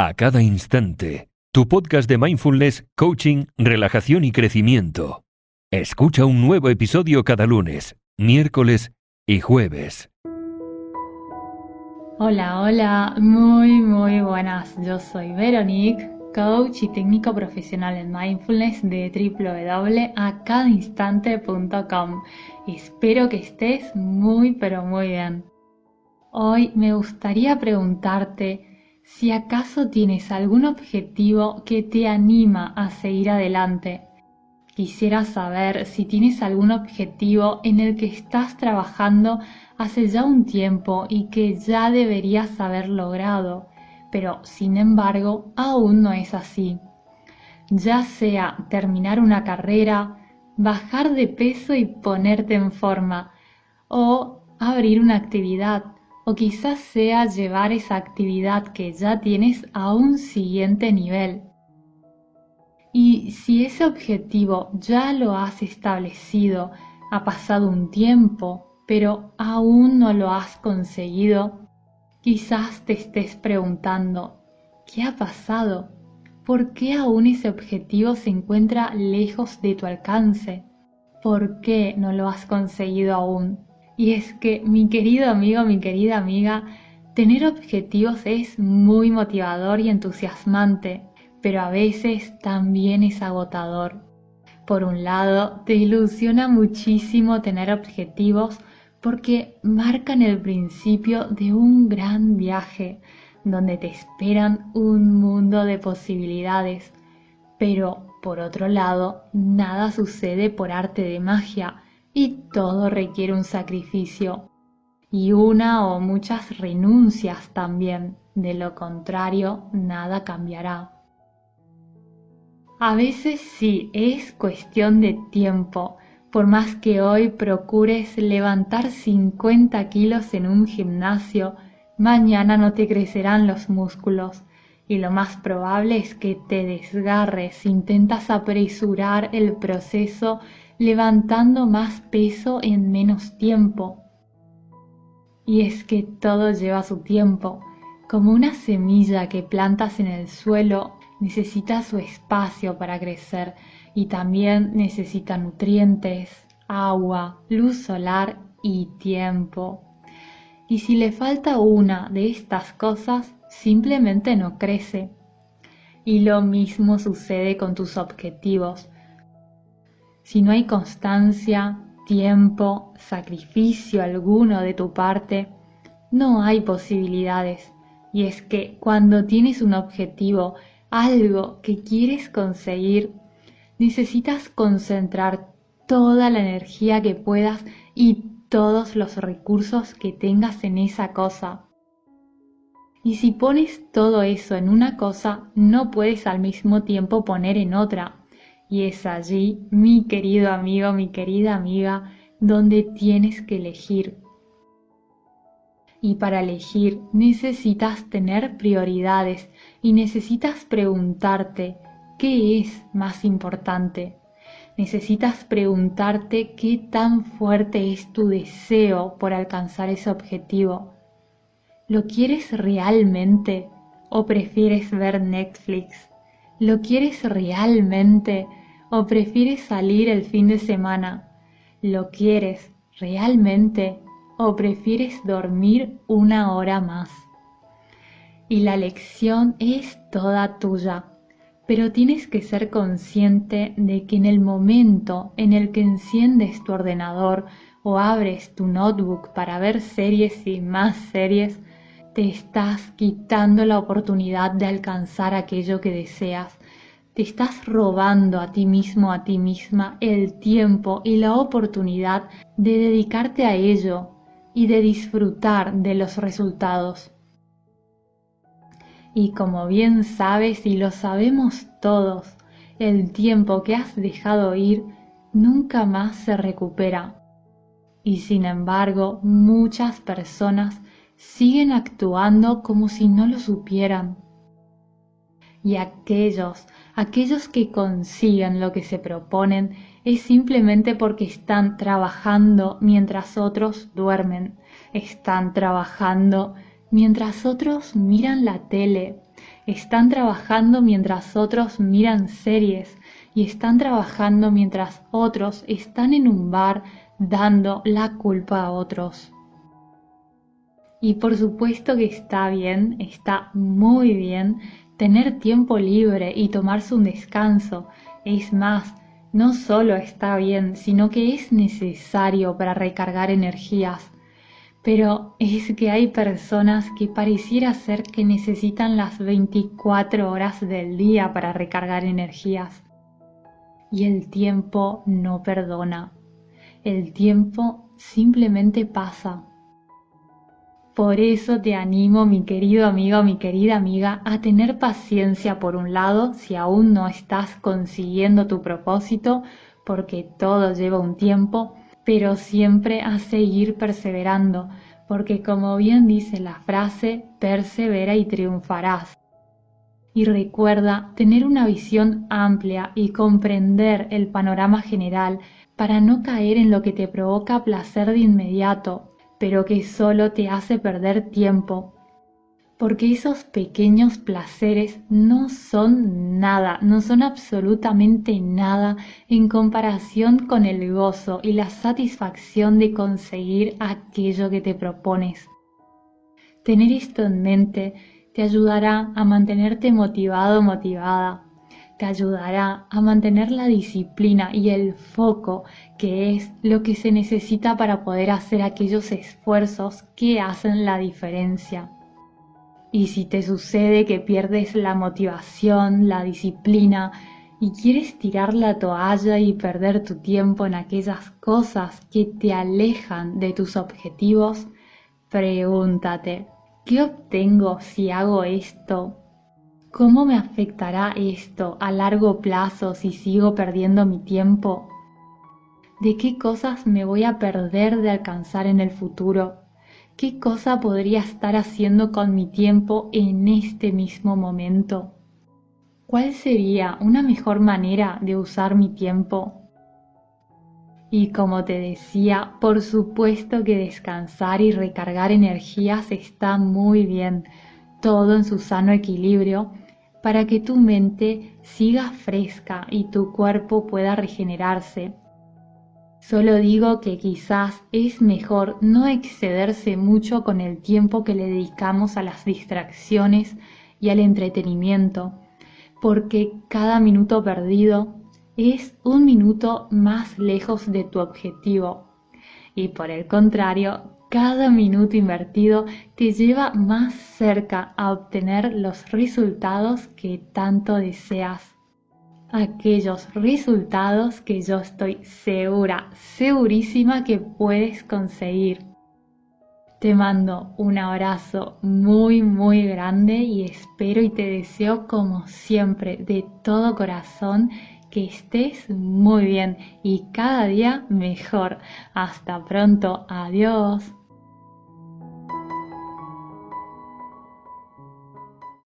a cada instante. Tu podcast de mindfulness, coaching, relajación y crecimiento. Escucha un nuevo episodio cada lunes, miércoles y jueves. Hola, hola, muy, muy buenas. Yo soy Veronique, coach y técnico profesional en mindfulness de www.acadainstante.com. Espero que estés muy, pero muy bien. Hoy me gustaría preguntarte si acaso tienes algún objetivo que te anima a seguir adelante. Quisiera saber si tienes algún objetivo en el que estás trabajando hace ya un tiempo y que ya deberías haber logrado, pero sin embargo aún no es así. Ya sea terminar una carrera, bajar de peso y ponerte en forma, o abrir una actividad, o quizás sea llevar esa actividad que ya tienes a un siguiente nivel. Y si ese objetivo ya lo has establecido, ha pasado un tiempo, pero aún no lo has conseguido, quizás te estés preguntando, ¿qué ha pasado? ¿Por qué aún ese objetivo se encuentra lejos de tu alcance? ¿Por qué no lo has conseguido aún? Y es que, mi querido amigo, mi querida amiga, tener objetivos es muy motivador y entusiasmante, pero a veces también es agotador. Por un lado, te ilusiona muchísimo tener objetivos porque marcan el principio de un gran viaje donde te esperan un mundo de posibilidades. Pero, por otro lado, nada sucede por arte de magia y todo requiere un sacrificio y una o muchas renuncias también. De lo contrario, nada cambiará. A veces sí, es cuestión de tiempo. Por más que hoy procures levantar 50 kilos en un gimnasio, mañana no te crecerán los músculos y lo más probable es que te desgarres, intentas apresurar el proceso levantando más peso en menos tiempo. Y es que todo lleva su tiempo. Como una semilla que plantas en el suelo necesita su espacio para crecer y también necesita nutrientes, agua, luz solar y tiempo. Y si le falta una de estas cosas, simplemente no crece. Y lo mismo sucede con tus objetivos. Si no hay constancia, tiempo, sacrificio alguno de tu parte, no hay posibilidades. Y es que cuando tienes un objetivo, algo que quieres conseguir, necesitas concentrar toda la energía que puedas y todos los recursos que tengas en esa cosa. Y si pones todo eso en una cosa, no puedes al mismo tiempo poner en otra. Y es allí, mi querido amigo, mi querida amiga, donde tienes que elegir. Y para elegir necesitas tener prioridades y necesitas preguntarte qué es más importante. Necesitas preguntarte qué tan fuerte es tu deseo por alcanzar ese objetivo. ¿Lo quieres realmente o prefieres ver Netflix? ¿Lo quieres realmente o prefieres salir el fin de semana? ¿Lo quieres realmente o prefieres dormir una hora más? Y la lección es toda tuya, pero tienes que ser consciente de que en el momento en el que enciendes tu ordenador o abres tu notebook para ver series y más series, te estás quitando la oportunidad de alcanzar aquello que deseas te estás robando a ti mismo, a ti misma, el tiempo y la oportunidad de dedicarte a ello y de disfrutar de los resultados. Y como bien sabes y lo sabemos todos, el tiempo que has dejado ir nunca más se recupera. Y sin embargo, muchas personas siguen actuando como si no lo supieran. Y aquellos aquellos que consiguen lo que se proponen es simplemente porque están trabajando mientras otros duermen, están trabajando mientras otros miran la tele, están trabajando mientras otros miran series. Y están trabajando mientras otros están en un bar dando la culpa a otros. Y por supuesto que está bien, está muy bien tener tiempo libre y tomarse un descanso. Es más, no solo está bien, sino que es necesario para recargar energías. Pero es que hay personas que pareciera ser que necesitan las 24 horas del día para recargar energías. Y el tiempo no perdona. El tiempo simplemente pasa. Por eso te animo, mi querido amigo, mi querida amiga, a tener paciencia por un lado si aún no estás consiguiendo tu propósito, porque todo lleva un tiempo, pero siempre a seguir perseverando, porque como bien dice la frase, persevera y triunfarás. Y recuerda tener una visión amplia y comprender el panorama general para no caer en lo que te provoca placer de inmediato pero que solo te hace perder tiempo, porque esos pequeños placeres no son nada, no son absolutamente nada en comparación con el gozo y la satisfacción de conseguir aquello que te propones. Tener esto en mente te ayudará a mantenerte motivado, motivada, te ayudará a mantener la disciplina y el foco que es lo que se necesita para poder hacer aquellos esfuerzos que hacen la diferencia. Y si te sucede que pierdes la motivación, la disciplina y quieres tirar la toalla y perder tu tiempo en aquellas cosas que te alejan de tus objetivos, pregúntate, ¿qué obtengo si hago esto ¿Cómo me afectará esto a largo plazo si sigo perdiendo mi tiempo? ¿De qué cosas me voy a perder de alcanzar en el futuro? ¿Qué cosa podría estar haciendo con mi tiempo en este mismo momento? ¿Cuál sería una mejor manera de usar mi tiempo? Y como te decía, por supuesto que descansar y recargar energías está muy bien, todo en su sano equilibrio para que tu mente siga fresca y tu cuerpo pueda regenerarse. Solo digo que quizás es mejor no excederse mucho con el tiempo que le dedicamos a las distracciones y al entretenimiento, porque cada minuto perdido es un minuto más lejos de tu objetivo. Y por el contrario, cada minuto invertido te lleva más cerca a obtener los resultados que tanto deseas. Aquellos resultados que yo estoy segura, segurísima que puedes conseguir. Te mando un abrazo muy muy grande y espero y te deseo como siempre de todo corazón que estés muy bien y cada día mejor. Hasta pronto, adiós.